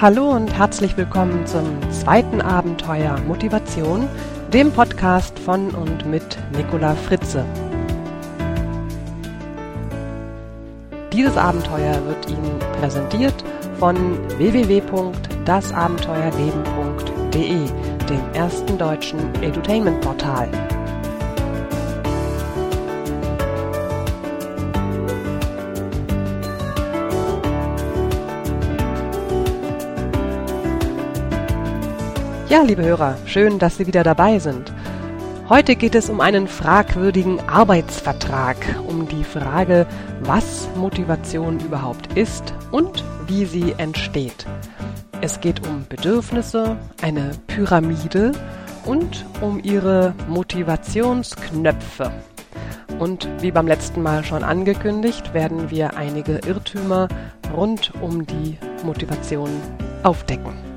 Hallo und herzlich willkommen zum zweiten Abenteuer Motivation, dem Podcast von und mit Nicola Fritze. Dieses Abenteuer wird Ihnen präsentiert von www.dasabenteuerleben.de, dem ersten deutschen Edutainment-Portal. Ja, liebe Hörer, schön, dass Sie wieder dabei sind. Heute geht es um einen fragwürdigen Arbeitsvertrag, um die Frage, was Motivation überhaupt ist und wie sie entsteht. Es geht um Bedürfnisse, eine Pyramide und um ihre Motivationsknöpfe. Und wie beim letzten Mal schon angekündigt, werden wir einige Irrtümer rund um die Motivation aufdecken.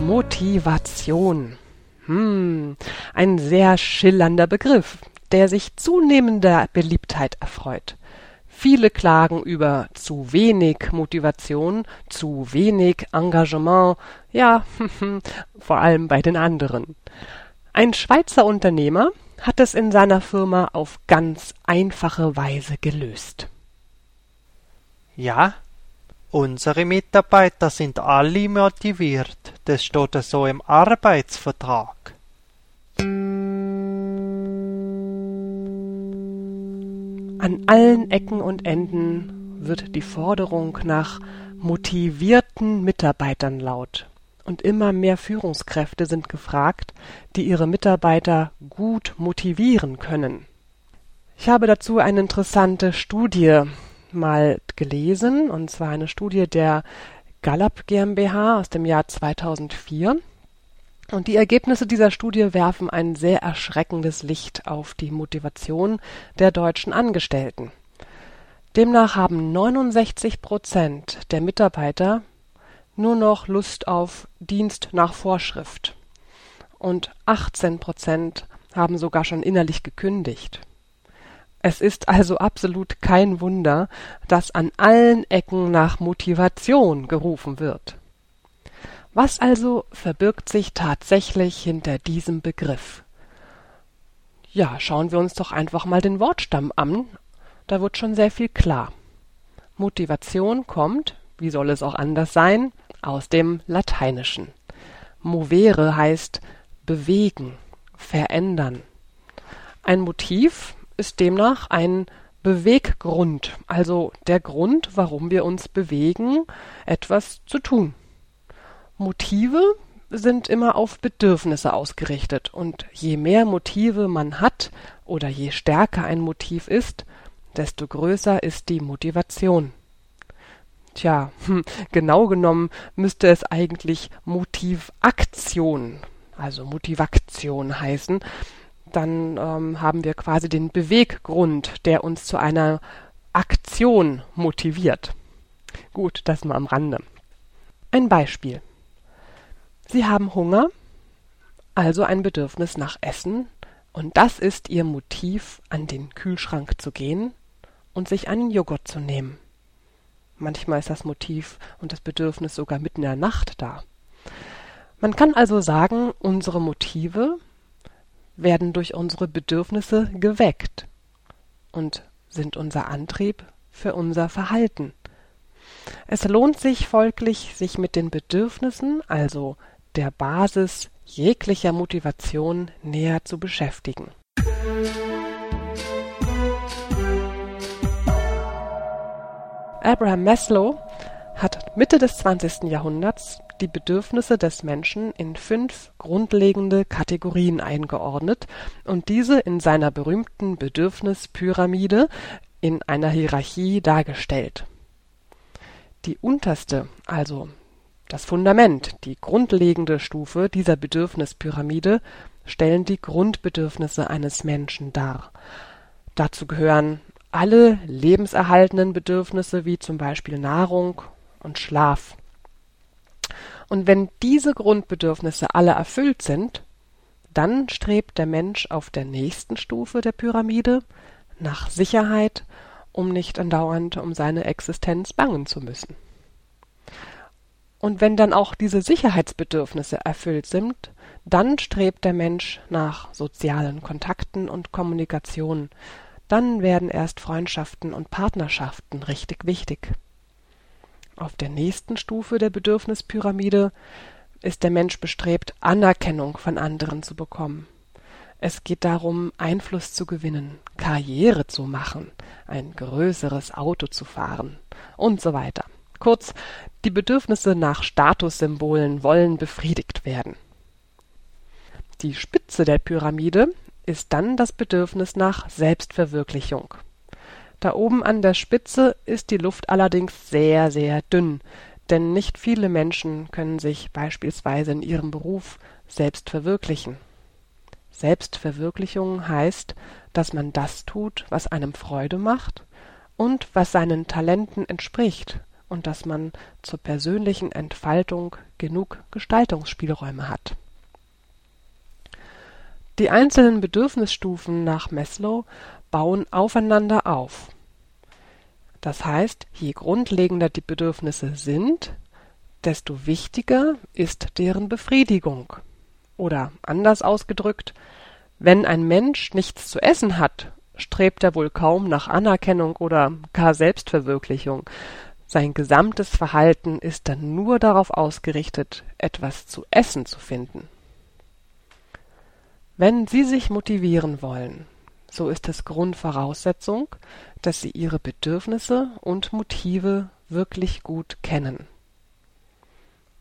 Motivation. Hm, ein sehr schillernder Begriff, der sich zunehmender Beliebtheit erfreut. Viele klagen über zu wenig Motivation, zu wenig Engagement, ja, vor allem bei den anderen. Ein Schweizer Unternehmer hat es in seiner Firma auf ganz einfache Weise gelöst. Ja, Unsere Mitarbeiter sind alle motiviert, das steht so im Arbeitsvertrag. An allen Ecken und Enden wird die Forderung nach motivierten Mitarbeitern laut. Und immer mehr Führungskräfte sind gefragt, die ihre Mitarbeiter gut motivieren können. Ich habe dazu eine interessante Studie mal gelesen, und zwar eine Studie der Gallup GmbH aus dem Jahr 2004. Und die Ergebnisse dieser Studie werfen ein sehr erschreckendes Licht auf die Motivation der deutschen Angestellten. Demnach haben 69 Prozent der Mitarbeiter nur noch Lust auf Dienst nach Vorschrift und 18 Prozent haben sogar schon innerlich gekündigt. Es ist also absolut kein Wunder, dass an allen Ecken nach Motivation gerufen wird. Was also verbirgt sich tatsächlich hinter diesem Begriff? Ja, schauen wir uns doch einfach mal den Wortstamm an, da wird schon sehr viel klar. Motivation kommt, wie soll es auch anders sein, aus dem Lateinischen. Movere heißt bewegen, verändern. Ein Motiv ist demnach ein Beweggrund, also der Grund, warum wir uns bewegen, etwas zu tun. Motive sind immer auf Bedürfnisse ausgerichtet, und je mehr Motive man hat oder je stärker ein Motiv ist, desto größer ist die Motivation. Tja, hm, genau genommen müsste es eigentlich Motivaktion, also Motivaktion heißen, dann ähm, haben wir quasi den Beweggrund, der uns zu einer Aktion motiviert. Gut, das mal am Rande. Ein Beispiel. Sie haben Hunger, also ein Bedürfnis nach Essen, und das ist Ihr Motiv, an den Kühlschrank zu gehen und sich einen Joghurt zu nehmen. Manchmal ist das Motiv und das Bedürfnis sogar mitten in der Nacht da. Man kann also sagen, unsere Motive werden durch unsere Bedürfnisse geweckt und sind unser Antrieb für unser Verhalten. Es lohnt sich folglich, sich mit den Bedürfnissen, also der Basis jeglicher Motivation näher zu beschäftigen. Abraham Maslow hat Mitte des 20. Jahrhunderts die Bedürfnisse des Menschen in fünf grundlegende Kategorien eingeordnet und diese in seiner berühmten Bedürfnispyramide in einer Hierarchie dargestellt. Die unterste, also das Fundament, die grundlegende Stufe dieser Bedürfnispyramide stellen die Grundbedürfnisse eines Menschen dar. Dazu gehören alle lebenserhaltenden Bedürfnisse wie zum Beispiel Nahrung und Schlaf. Und wenn diese Grundbedürfnisse alle erfüllt sind, dann strebt der Mensch auf der nächsten Stufe der Pyramide nach Sicherheit um nicht andauernd um seine Existenz bangen zu müssen. Und wenn dann auch diese Sicherheitsbedürfnisse erfüllt sind, dann strebt der Mensch nach sozialen Kontakten und Kommunikation, dann werden erst Freundschaften und Partnerschaften richtig wichtig. Auf der nächsten Stufe der Bedürfnispyramide ist der Mensch bestrebt, Anerkennung von anderen zu bekommen. Es geht darum, Einfluss zu gewinnen, Karriere zu machen, ein größeres Auto zu fahren und so weiter. Kurz, die Bedürfnisse nach Statussymbolen wollen befriedigt werden. Die Spitze der Pyramide ist dann das Bedürfnis nach Selbstverwirklichung. Da oben an der Spitze ist die Luft allerdings sehr, sehr dünn, denn nicht viele Menschen können sich beispielsweise in ihrem Beruf selbst verwirklichen. Selbstverwirklichung heißt, dass man das tut, was einem Freude macht und was seinen Talenten entspricht und dass man zur persönlichen Entfaltung genug Gestaltungsspielräume hat. Die einzelnen Bedürfnisstufen nach Maslow bauen aufeinander auf. Das heißt, je grundlegender die Bedürfnisse sind, desto wichtiger ist deren Befriedigung. Oder anders ausgedrückt, wenn ein Mensch nichts zu essen hat, strebt er wohl kaum nach Anerkennung oder gar Selbstverwirklichung. Sein gesamtes Verhalten ist dann nur darauf ausgerichtet, etwas zu essen zu finden. Wenn Sie sich motivieren wollen, so ist es Grundvoraussetzung, dass Sie Ihre Bedürfnisse und Motive wirklich gut kennen.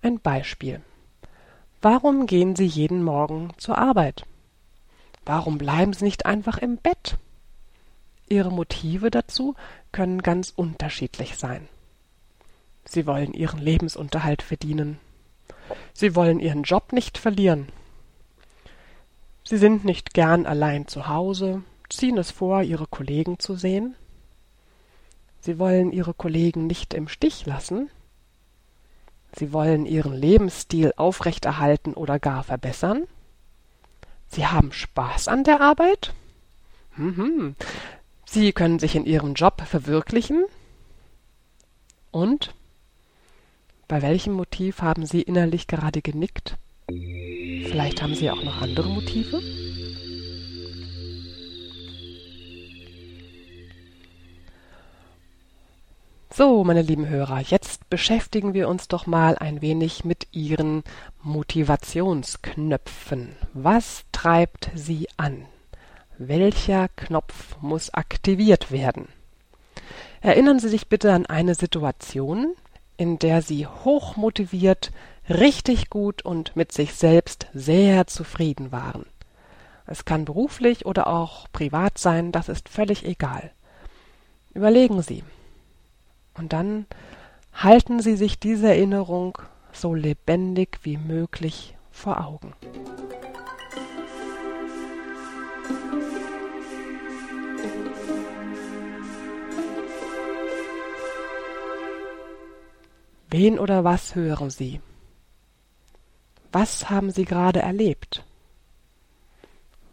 Ein Beispiel. Warum gehen Sie jeden Morgen zur Arbeit? Warum bleiben Sie nicht einfach im Bett? Ihre Motive dazu können ganz unterschiedlich sein. Sie wollen Ihren Lebensunterhalt verdienen. Sie wollen Ihren Job nicht verlieren. Sie sind nicht gern allein zu Hause, ziehen es vor, Ihre Kollegen zu sehen. Sie wollen Ihre Kollegen nicht im Stich lassen. Sie wollen Ihren Lebensstil aufrechterhalten oder gar verbessern. Sie haben Spaß an der Arbeit. Mhm. Sie können sich in Ihrem Job verwirklichen. Und bei welchem Motiv haben Sie innerlich gerade genickt? Vielleicht haben Sie auch noch andere Motive? So, meine lieben Hörer, jetzt beschäftigen wir uns doch mal ein wenig mit Ihren Motivationsknöpfen. Was treibt Sie an? Welcher Knopf muss aktiviert werden? Erinnern Sie sich bitte an eine Situation, in der Sie hochmotiviert, richtig gut und mit sich selbst sehr zufrieden waren. Es kann beruflich oder auch privat sein, das ist völlig egal. Überlegen Sie, und dann halten Sie sich diese Erinnerung so lebendig wie möglich vor Augen. Wen oder was hören Sie? Was haben Sie gerade erlebt?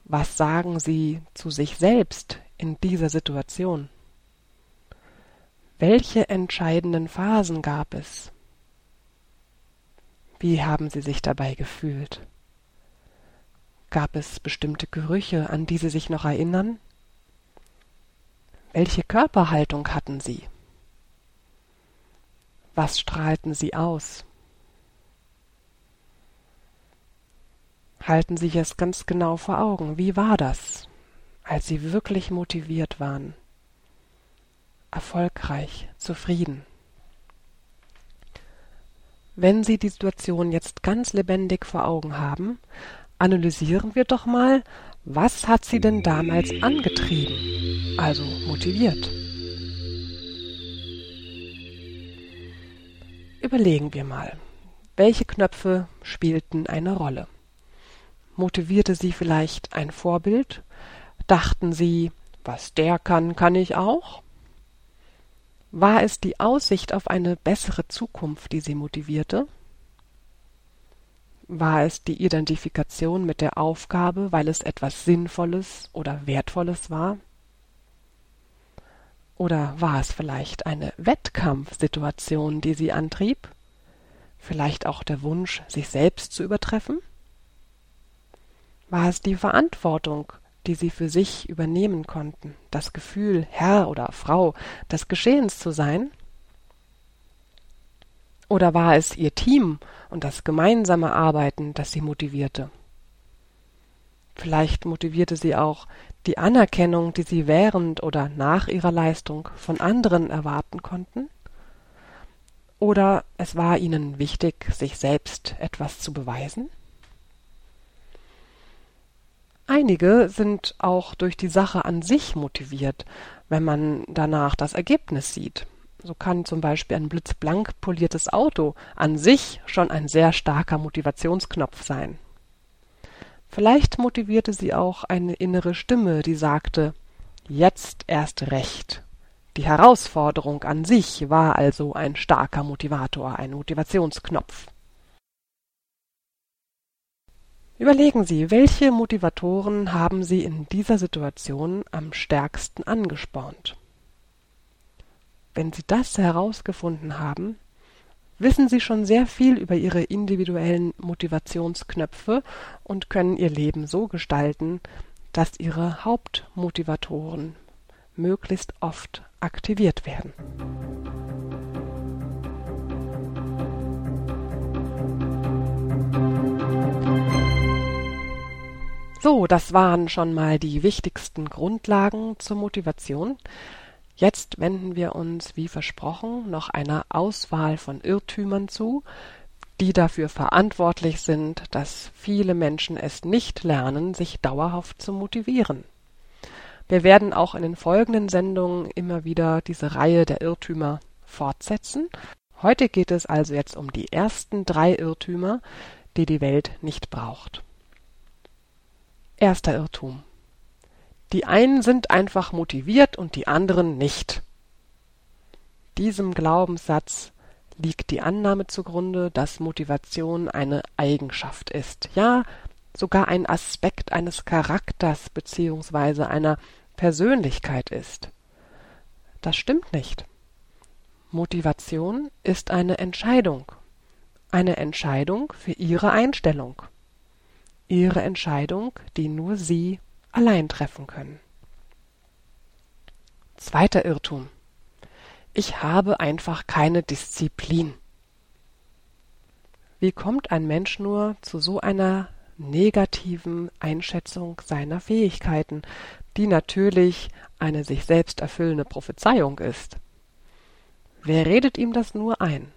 Was sagen Sie zu sich selbst in dieser Situation? Welche entscheidenden Phasen gab es? Wie haben Sie sich dabei gefühlt? Gab es bestimmte Gerüche, an die Sie sich noch erinnern? Welche Körperhaltung hatten Sie? Was strahlten Sie aus? Halten Sie es ganz genau vor Augen. Wie war das, als Sie wirklich motiviert waren? Erfolgreich, zufrieden. Wenn Sie die Situation jetzt ganz lebendig vor Augen haben, analysieren wir doch mal, was hat Sie denn damals angetrieben, also motiviert. Überlegen wir mal, welche Knöpfe spielten eine Rolle? Motivierte Sie vielleicht ein Vorbild? Dachten Sie, was der kann, kann ich auch? War es die Aussicht auf eine bessere Zukunft, die sie motivierte? War es die Identifikation mit der Aufgabe, weil es etwas Sinnvolles oder Wertvolles war? Oder war es vielleicht eine Wettkampfsituation, die sie antrieb? Vielleicht auch der Wunsch, sich selbst zu übertreffen? War es die Verantwortung, die sie für sich übernehmen konnten, das Gefühl, Herr oder Frau des Geschehens zu sein? Oder war es ihr Team und das gemeinsame Arbeiten, das sie motivierte? Vielleicht motivierte sie auch die Anerkennung, die sie während oder nach ihrer Leistung von anderen erwarten konnten? Oder es war ihnen wichtig, sich selbst etwas zu beweisen? Einige sind auch durch die Sache an sich motiviert, wenn man danach das Ergebnis sieht. So kann zum Beispiel ein blitzblank poliertes Auto an sich schon ein sehr starker Motivationsknopf sein. Vielleicht motivierte sie auch eine innere Stimme, die sagte Jetzt erst recht. Die Herausforderung an sich war also ein starker Motivator, ein Motivationsknopf. Überlegen Sie, welche Motivatoren haben Sie in dieser Situation am stärksten angespornt? Wenn Sie das herausgefunden haben, wissen Sie schon sehr viel über Ihre individuellen Motivationsknöpfe und können Ihr Leben so gestalten, dass Ihre Hauptmotivatoren möglichst oft aktiviert werden. So, das waren schon mal die wichtigsten Grundlagen zur Motivation. Jetzt wenden wir uns, wie versprochen, noch einer Auswahl von Irrtümern zu, die dafür verantwortlich sind, dass viele Menschen es nicht lernen, sich dauerhaft zu motivieren. Wir werden auch in den folgenden Sendungen immer wieder diese Reihe der Irrtümer fortsetzen. Heute geht es also jetzt um die ersten drei Irrtümer, die die Welt nicht braucht. Erster Irrtum. Die einen sind einfach motiviert und die anderen nicht. Diesem Glaubenssatz liegt die Annahme zugrunde, dass Motivation eine Eigenschaft ist, ja sogar ein Aspekt eines Charakters beziehungsweise einer Persönlichkeit ist. Das stimmt nicht. Motivation ist eine Entscheidung, eine Entscheidung für Ihre Einstellung. Ihre Entscheidung, die nur Sie allein treffen können. Zweiter Irrtum. Ich habe einfach keine Disziplin. Wie kommt ein Mensch nur zu so einer negativen Einschätzung seiner Fähigkeiten, die natürlich eine sich selbst erfüllende Prophezeiung ist? Wer redet ihm das nur ein?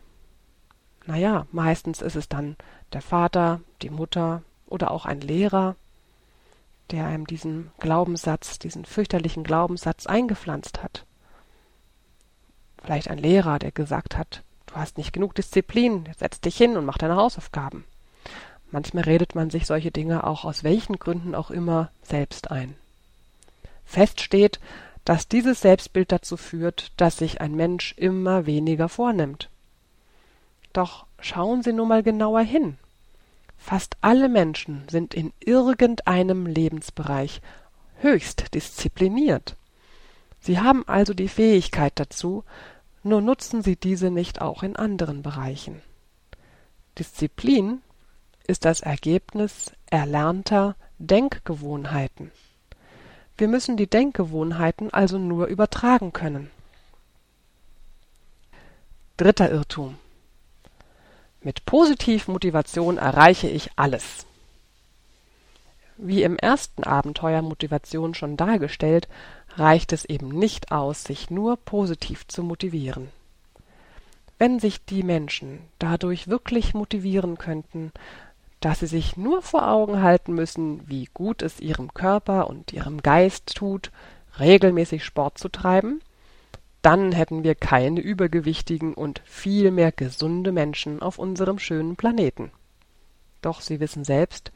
Na ja, meistens ist es dann der Vater, die Mutter, oder auch ein Lehrer, der einem diesen Glaubenssatz, diesen fürchterlichen Glaubenssatz eingepflanzt hat. Vielleicht ein Lehrer, der gesagt hat, du hast nicht genug Disziplin, setz dich hin und mach deine Hausaufgaben. Manchmal redet man sich solche Dinge auch aus welchen Gründen auch immer selbst ein. Fest steht, dass dieses Selbstbild dazu führt, dass sich ein Mensch immer weniger vornimmt. Doch schauen Sie nur mal genauer hin. Fast alle Menschen sind in irgendeinem Lebensbereich höchst diszipliniert. Sie haben also die Fähigkeit dazu, nur nutzen sie diese nicht auch in anderen Bereichen. Disziplin ist das Ergebnis erlernter Denkgewohnheiten. Wir müssen die Denkgewohnheiten also nur übertragen können. Dritter Irrtum. Mit Positivmotivation erreiche ich alles. Wie im ersten Abenteuer Motivation schon dargestellt, reicht es eben nicht aus, sich nur positiv zu motivieren. Wenn sich die Menschen dadurch wirklich motivieren könnten, dass sie sich nur vor Augen halten müssen, wie gut es ihrem Körper und ihrem Geist tut, regelmäßig Sport zu treiben, dann hätten wir keine übergewichtigen und viel mehr gesunde Menschen auf unserem schönen Planeten. Doch Sie wissen selbst,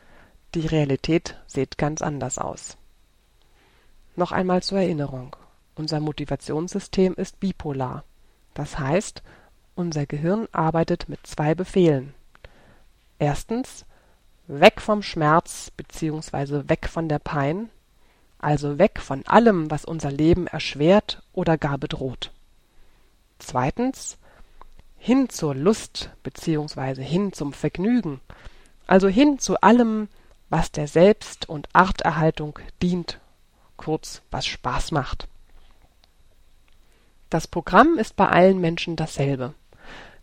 die Realität sieht ganz anders aus. Noch einmal zur Erinnerung. Unser Motivationssystem ist bipolar. Das heißt, unser Gehirn arbeitet mit zwei Befehlen. Erstens weg vom Schmerz bzw. weg von der Pein, also weg von allem, was unser Leben erschwert oder gar bedroht. Zweitens hin zur Lust bzw. hin zum Vergnügen, also hin zu allem, was der Selbst- und Arterhaltung dient, kurz was Spaß macht. Das Programm ist bei allen Menschen dasselbe.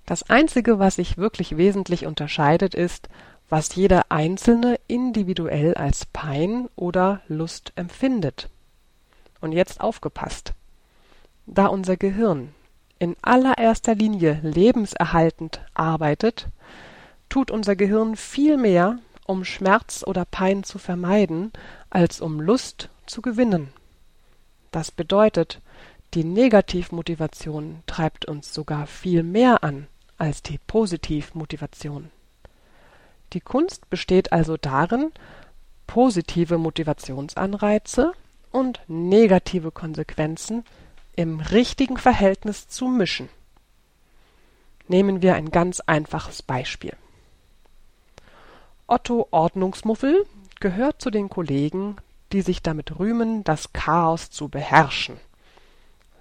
Das Einzige, was sich wirklich wesentlich unterscheidet, ist, was jeder Einzelne individuell als Pein oder Lust empfindet. Und jetzt aufgepasst. Da unser Gehirn in allererster Linie lebenserhaltend arbeitet, tut unser Gehirn viel mehr, um Schmerz oder Pein zu vermeiden, als um Lust zu gewinnen. Das bedeutet, die Negativmotivation treibt uns sogar viel mehr an als die Positivmotivation. Die Kunst besteht also darin, positive Motivationsanreize und negative Konsequenzen im richtigen Verhältnis zu mischen. Nehmen wir ein ganz einfaches Beispiel. Otto Ordnungsmuffel gehört zu den Kollegen, die sich damit rühmen, das Chaos zu beherrschen.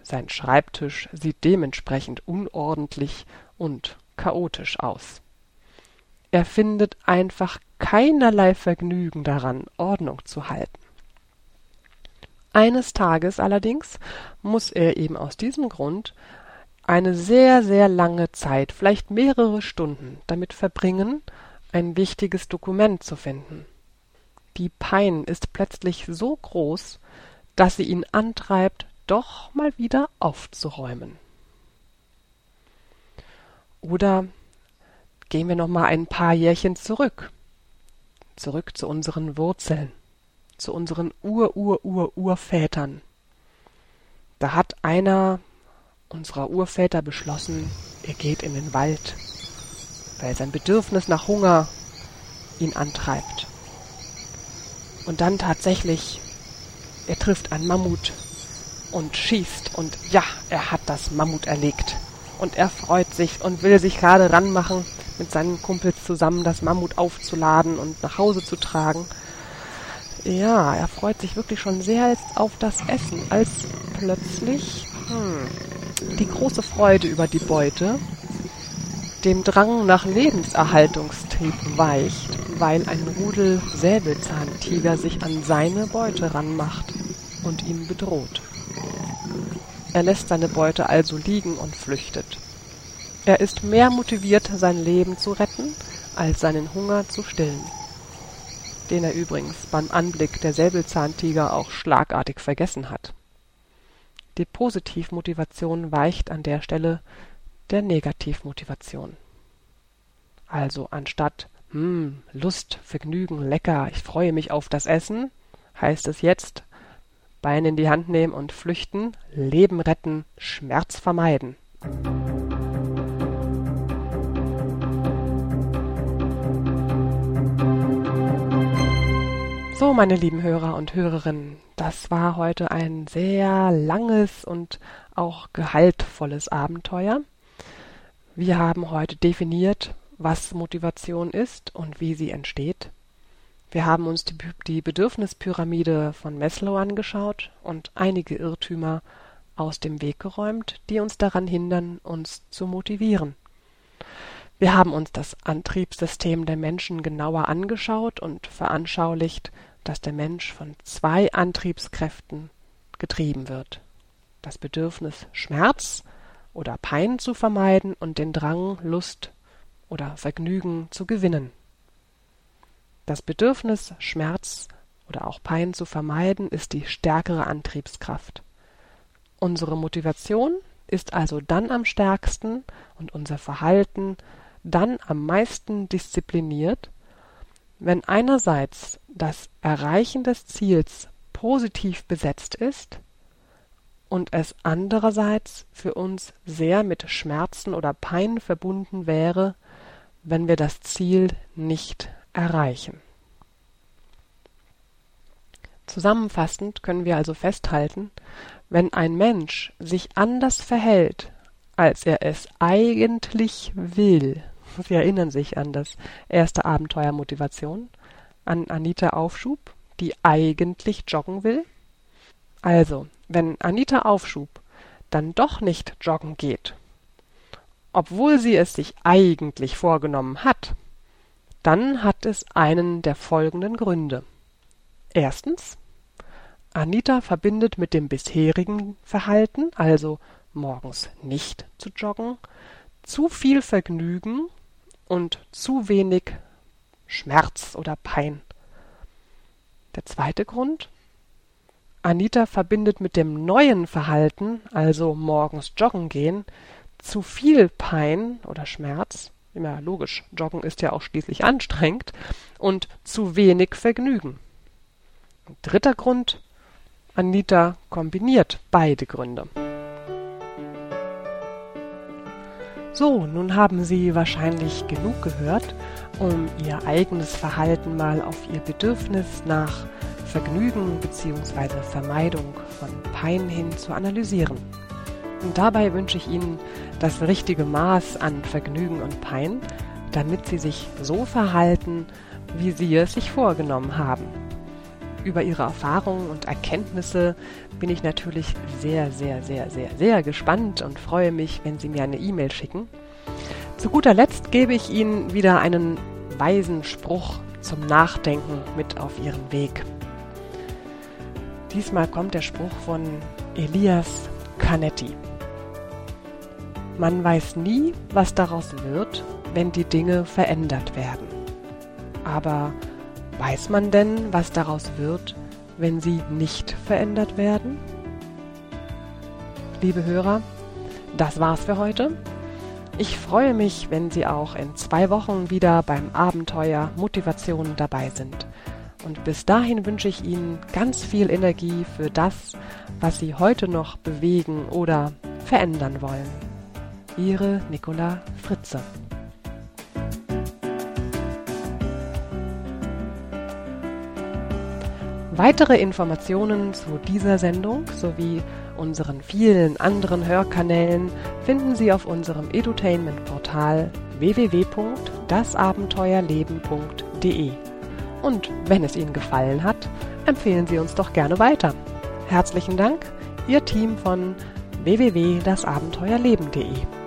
Sein Schreibtisch sieht dementsprechend unordentlich und chaotisch aus. Er findet einfach keinerlei Vergnügen daran, Ordnung zu halten. Eines Tages allerdings muss er eben aus diesem Grund eine sehr, sehr lange Zeit, vielleicht mehrere Stunden, damit verbringen, ein wichtiges Dokument zu finden. Die Pein ist plötzlich so groß, dass sie ihn antreibt, doch mal wieder aufzuräumen. Oder gehen wir noch mal ein paar Jährchen zurück. Zurück zu unseren Wurzeln, zu unseren Ur-Ur-Ur-Urvätern. Da hat einer unserer Urväter beschlossen, er geht in den Wald, weil sein Bedürfnis nach Hunger ihn antreibt. Und dann tatsächlich, er trifft einen Mammut und schießt und ja, er hat das Mammut erlegt. Und er freut sich und will sich gerade ranmachen mit seinen Kumpels zusammen das Mammut aufzuladen und nach Hause zu tragen. Ja, er freut sich wirklich schon sehr auf das Essen, als plötzlich hm, die große Freude über die Beute dem Drang nach Lebenserhaltungstrieb weicht, weil ein Rudel Säbelzahntiger sich an seine Beute ranmacht und ihn bedroht. Er lässt seine Beute also liegen und flüchtet. Er ist mehr motiviert, sein Leben zu retten, als seinen Hunger zu stillen. Den er übrigens beim Anblick der Säbelzahntiger auch schlagartig vergessen hat. Die Positivmotivation weicht an der Stelle der Negativmotivation. Also anstatt hm, Lust, Vergnügen, lecker, ich freue mich auf das Essen, heißt es jetzt Bein in die Hand nehmen und flüchten, Leben retten, Schmerz vermeiden. So, meine lieben Hörer und Hörerinnen, das war heute ein sehr langes und auch gehaltvolles Abenteuer. Wir haben heute definiert, was Motivation ist und wie sie entsteht. Wir haben uns die, die Bedürfnispyramide von Maslow angeschaut und einige Irrtümer aus dem Weg geräumt, die uns daran hindern, uns zu motivieren. Wir haben uns das Antriebssystem der Menschen genauer angeschaut und veranschaulicht, dass der Mensch von zwei Antriebskräften getrieben wird. Das Bedürfnis, Schmerz oder Pein zu vermeiden und den Drang, Lust oder Vergnügen zu gewinnen. Das Bedürfnis, Schmerz oder auch Pein zu vermeiden, ist die stärkere Antriebskraft. Unsere Motivation ist also dann am stärksten und unser Verhalten dann am meisten diszipliniert, wenn einerseits das Erreichen des Ziels positiv besetzt ist und es andererseits für uns sehr mit Schmerzen oder Pein verbunden wäre, wenn wir das Ziel nicht erreichen. Zusammenfassend können wir also festhalten, wenn ein Mensch sich anders verhält, als er es eigentlich will, Sie erinnern sich an das erste Abenteuer Motivation, an Anita Aufschub, die eigentlich joggen will, Also, wenn Anita Aufschub dann doch nicht joggen geht, obwohl sie es sich eigentlich vorgenommen hat, dann hat es einen der folgenden Gründe. Erstens, Anita verbindet mit dem bisherigen Verhalten, also morgens nicht zu joggen, zu viel Vergnügen und zu wenig Schmerz oder Pein. Der zweite Grund, Anita verbindet mit dem neuen Verhalten, also morgens joggen gehen, zu viel Pein oder Schmerz, immer logisch, Joggen ist ja auch schließlich anstrengend, und zu wenig Vergnügen. dritter Grund, Anita kombiniert beide Gründe. So, nun haben Sie wahrscheinlich genug gehört, um Ihr eigenes Verhalten mal auf Ihr Bedürfnis nach Vergnügen bzw. Vermeidung von Pein hin zu analysieren. Und dabei wünsche ich Ihnen das richtige Maß an Vergnügen und Pein, damit Sie sich so verhalten, wie Sie es sich vorgenommen haben. Über Ihre Erfahrungen und Erkenntnisse bin ich natürlich sehr, sehr, sehr, sehr, sehr gespannt und freue mich, wenn Sie mir eine E-Mail schicken. Zu guter Letzt gebe ich Ihnen wieder einen weisen Spruch zum Nachdenken mit auf Ihren Weg. Diesmal kommt der Spruch von Elias Canetti. Man weiß nie, was daraus wird, wenn die Dinge verändert werden. Aber weiß man denn, was daraus wird, wenn sie nicht verändert werden? Liebe Hörer, das war's für heute. Ich freue mich, wenn Sie auch in zwei Wochen wieder beim Abenteuer Motivation dabei sind. Und bis dahin wünsche ich Ihnen ganz viel Energie für das, was Sie heute noch bewegen oder verändern wollen. Ihre Nicola Fritze. Weitere Informationen zu dieser Sendung sowie unseren vielen anderen Hörkanälen finden Sie auf unserem Edutainment-Portal www.dasabenteuerleben.de. Und wenn es Ihnen gefallen hat, empfehlen Sie uns doch gerne weiter. Herzlichen Dank, Ihr Team von www.dasabenteuerleben.de.